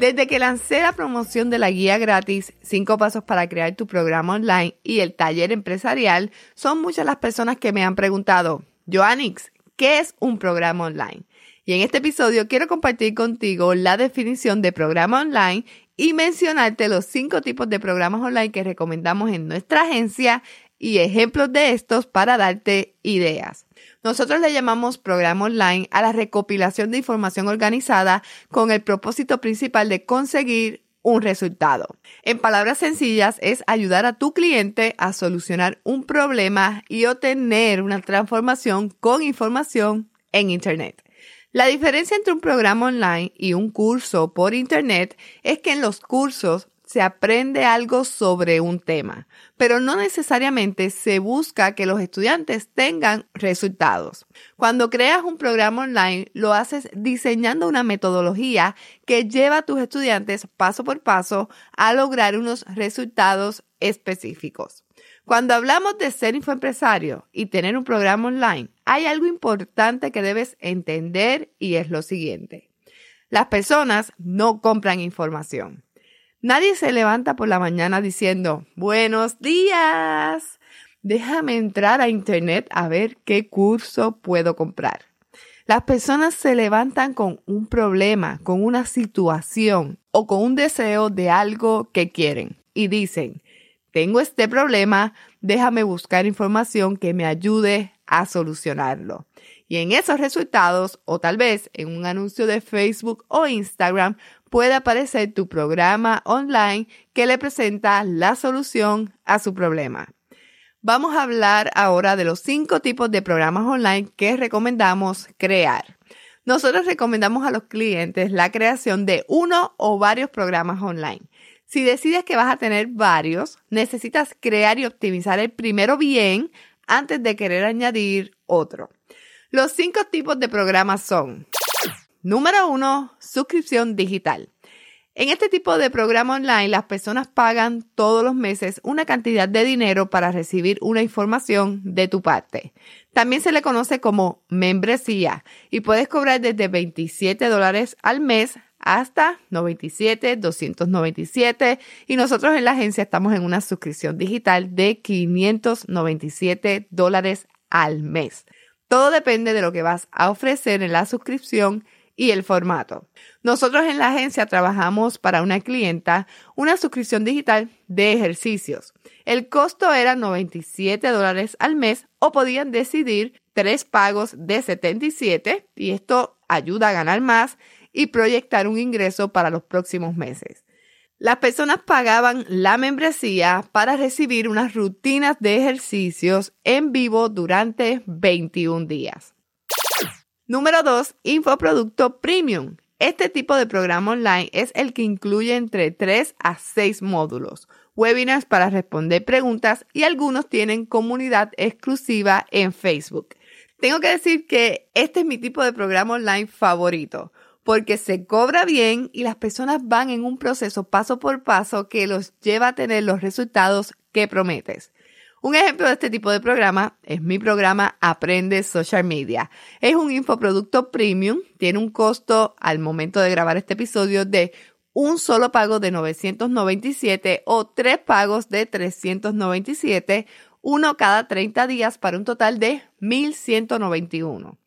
Desde que lancé la promoción de la guía gratis 5 pasos para crear tu programa online y el taller empresarial, son muchas las personas que me han preguntado, Joannix, ¿qué es un programa online? Y en este episodio quiero compartir contigo la definición de programa online y mencionarte los 5 tipos de programas online que recomendamos en nuestra agencia y ejemplos de estos para darte ideas. Nosotros le llamamos programa online a la recopilación de información organizada con el propósito principal de conseguir un resultado. En palabras sencillas, es ayudar a tu cliente a solucionar un problema y obtener una transformación con información en Internet. La diferencia entre un programa online y un curso por Internet es que en los cursos se aprende algo sobre un tema, pero no necesariamente se busca que los estudiantes tengan resultados. Cuando creas un programa online, lo haces diseñando una metodología que lleva a tus estudiantes paso por paso a lograr unos resultados específicos. Cuando hablamos de ser infoempresario y tener un programa online, hay algo importante que debes entender y es lo siguiente. Las personas no compran información Nadie se levanta por la mañana diciendo, buenos días, déjame entrar a Internet a ver qué curso puedo comprar. Las personas se levantan con un problema, con una situación o con un deseo de algo que quieren y dicen, tengo este problema, déjame buscar información que me ayude a solucionarlo. Y en esos resultados, o tal vez en un anuncio de Facebook o Instagram, puede aparecer tu programa online que le presenta la solución a su problema. Vamos a hablar ahora de los cinco tipos de programas online que recomendamos crear. Nosotros recomendamos a los clientes la creación de uno o varios programas online. Si decides que vas a tener varios, necesitas crear y optimizar el primero bien antes de querer añadir otro. Los cinco tipos de programas son Número uno, suscripción digital. En este tipo de programa online, las personas pagan todos los meses una cantidad de dinero para recibir una información de tu parte. También se le conoce como membresía y puedes cobrar desde 27 dólares al mes hasta 97, 297 y nosotros en la agencia estamos en una suscripción digital de 597 dólares al mes. Todo depende de lo que vas a ofrecer en la suscripción y el formato. Nosotros en la agencia trabajamos para una clienta una suscripción digital de ejercicios. El costo era 97 dólares al mes o podían decidir tres pagos de 77 y esto ayuda a ganar más y proyectar un ingreso para los próximos meses. Las personas pagaban la membresía para recibir unas rutinas de ejercicios en vivo durante 21 días. Número 2, infoproducto premium. Este tipo de programa online es el que incluye entre 3 a 6 módulos, webinars para responder preguntas y algunos tienen comunidad exclusiva en Facebook. Tengo que decir que este es mi tipo de programa online favorito porque se cobra bien y las personas van en un proceso paso por paso que los lleva a tener los resultados que prometes. Un ejemplo de este tipo de programa es mi programa Aprende Social Media. Es un infoproducto premium, tiene un costo al momento de grabar este episodio de un solo pago de 997 o tres pagos de 397, uno cada 30 días para un total de 1191.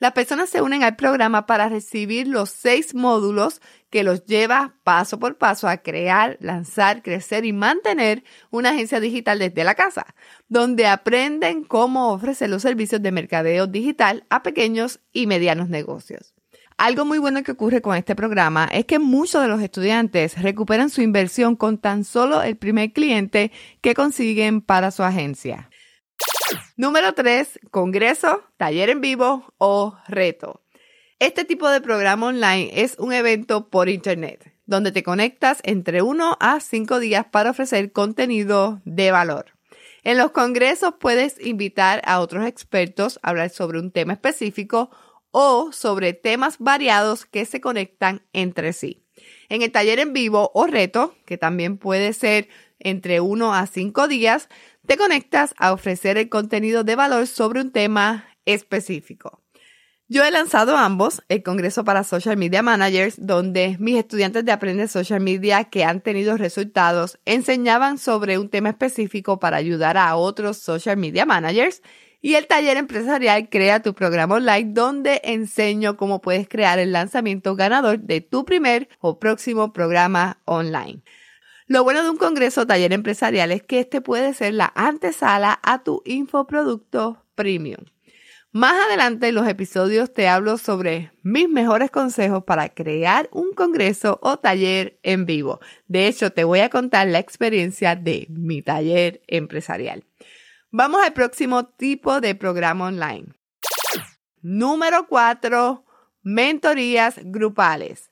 Las personas se unen al programa para recibir los seis módulos que los lleva paso por paso a crear, lanzar, crecer y mantener una agencia digital desde la casa, donde aprenden cómo ofrecer los servicios de mercadeo digital a pequeños y medianos negocios. Algo muy bueno que ocurre con este programa es que muchos de los estudiantes recuperan su inversión con tan solo el primer cliente que consiguen para su agencia. Número 3, congreso, taller en vivo o reto. Este tipo de programa online es un evento por Internet, donde te conectas entre uno a cinco días para ofrecer contenido de valor. En los congresos puedes invitar a otros expertos a hablar sobre un tema específico o sobre temas variados que se conectan entre sí. En el taller en vivo o reto, que también puede ser entre uno a cinco días, te conectas a ofrecer el contenido de valor sobre un tema específico. Yo he lanzado ambos, el Congreso para Social Media Managers, donde mis estudiantes de Aprende Social Media que han tenido resultados enseñaban sobre un tema específico para ayudar a otros social media managers, y el taller empresarial Crea tu programa online, donde enseño cómo puedes crear el lanzamiento ganador de tu primer o próximo programa online. Lo bueno de un congreso taller empresarial es que este puede ser la antesala a tu infoproducto premium. Más adelante en los episodios te hablo sobre mis mejores consejos para crear un congreso o taller en vivo. De hecho, te voy a contar la experiencia de mi taller empresarial. Vamos al próximo tipo de programa online. Número 4. Mentorías grupales.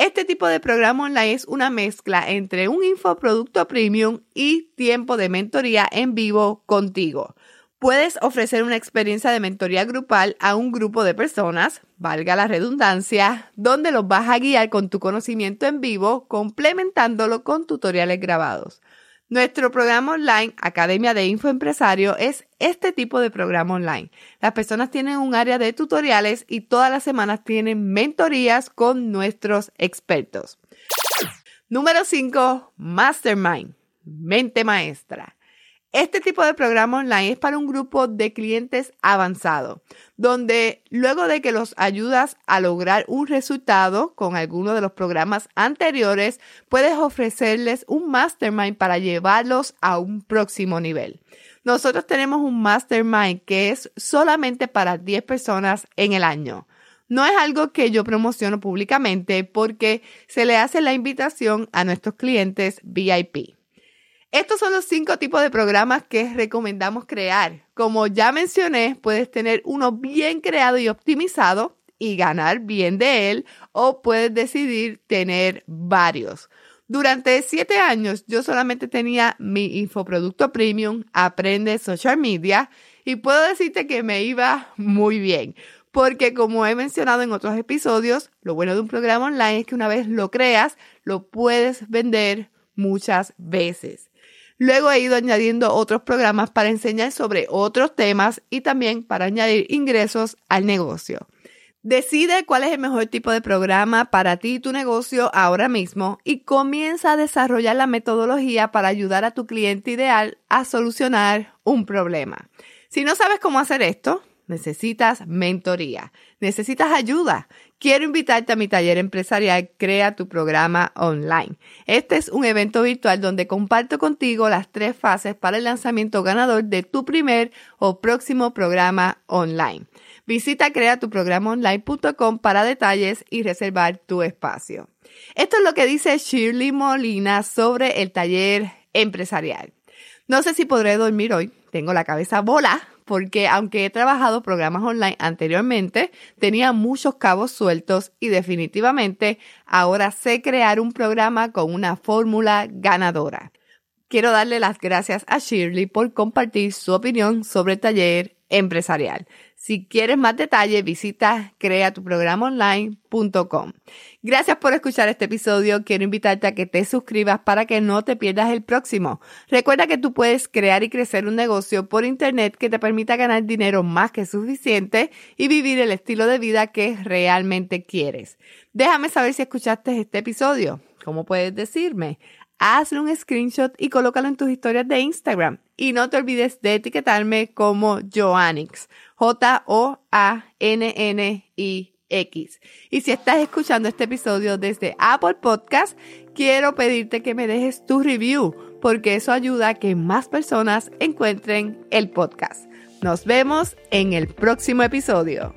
Este tipo de programa online es una mezcla entre un infoproducto premium y tiempo de mentoría en vivo contigo. Puedes ofrecer una experiencia de mentoría grupal a un grupo de personas, valga la redundancia, donde los vas a guiar con tu conocimiento en vivo, complementándolo con tutoriales grabados. Nuestro programa online, Academia de Infoempresario, es este tipo de programa online. Las personas tienen un área de tutoriales y todas las semanas tienen mentorías con nuestros expertos. Número 5, Mastermind, mente maestra. Este tipo de programa online es para un grupo de clientes avanzado, donde luego de que los ayudas a lograr un resultado con alguno de los programas anteriores, puedes ofrecerles un mastermind para llevarlos a un próximo nivel. Nosotros tenemos un mastermind que es solamente para 10 personas en el año. No es algo que yo promociono públicamente porque se le hace la invitación a nuestros clientes VIP. Estos son los cinco tipos de programas que recomendamos crear. Como ya mencioné, puedes tener uno bien creado y optimizado y ganar bien de él o puedes decidir tener varios. Durante siete años yo solamente tenía mi infoproducto premium, Aprende Social Media, y puedo decirte que me iba muy bien. Porque como he mencionado en otros episodios, lo bueno de un programa online es que una vez lo creas, lo puedes vender muchas veces. Luego he ido añadiendo otros programas para enseñar sobre otros temas y también para añadir ingresos al negocio. Decide cuál es el mejor tipo de programa para ti y tu negocio ahora mismo y comienza a desarrollar la metodología para ayudar a tu cliente ideal a solucionar un problema. Si no sabes cómo hacer esto, necesitas mentoría, necesitas ayuda. Quiero invitarte a mi taller empresarial Crea tu programa online. Este es un evento virtual donde comparto contigo las tres fases para el lanzamiento ganador de tu primer o próximo programa online. Visita creatuprogramonline.com para detalles y reservar tu espacio. Esto es lo que dice Shirley Molina sobre el taller empresarial. No sé si podré dormir hoy. Tengo la cabeza bola porque aunque he trabajado programas online anteriormente, tenía muchos cabos sueltos y definitivamente ahora sé crear un programa con una fórmula ganadora. Quiero darle las gracias a Shirley por compartir su opinión sobre el taller empresarial. Si quieres más detalles, visita creatuprogramonline.com. Gracias por escuchar este episodio. Quiero invitarte a que te suscribas para que no te pierdas el próximo. Recuerda que tú puedes crear y crecer un negocio por internet que te permita ganar dinero más que suficiente y vivir el estilo de vida que realmente quieres. Déjame saber si escuchaste este episodio. ¿Cómo puedes decirme? Hazle un screenshot y colócalo en tus historias de Instagram. Y no te olvides de etiquetarme como Joannix, J-O-A-N-N-I-X. Y si estás escuchando este episodio desde Apple Podcast, quiero pedirte que me dejes tu review, porque eso ayuda a que más personas encuentren el podcast. Nos vemos en el próximo episodio.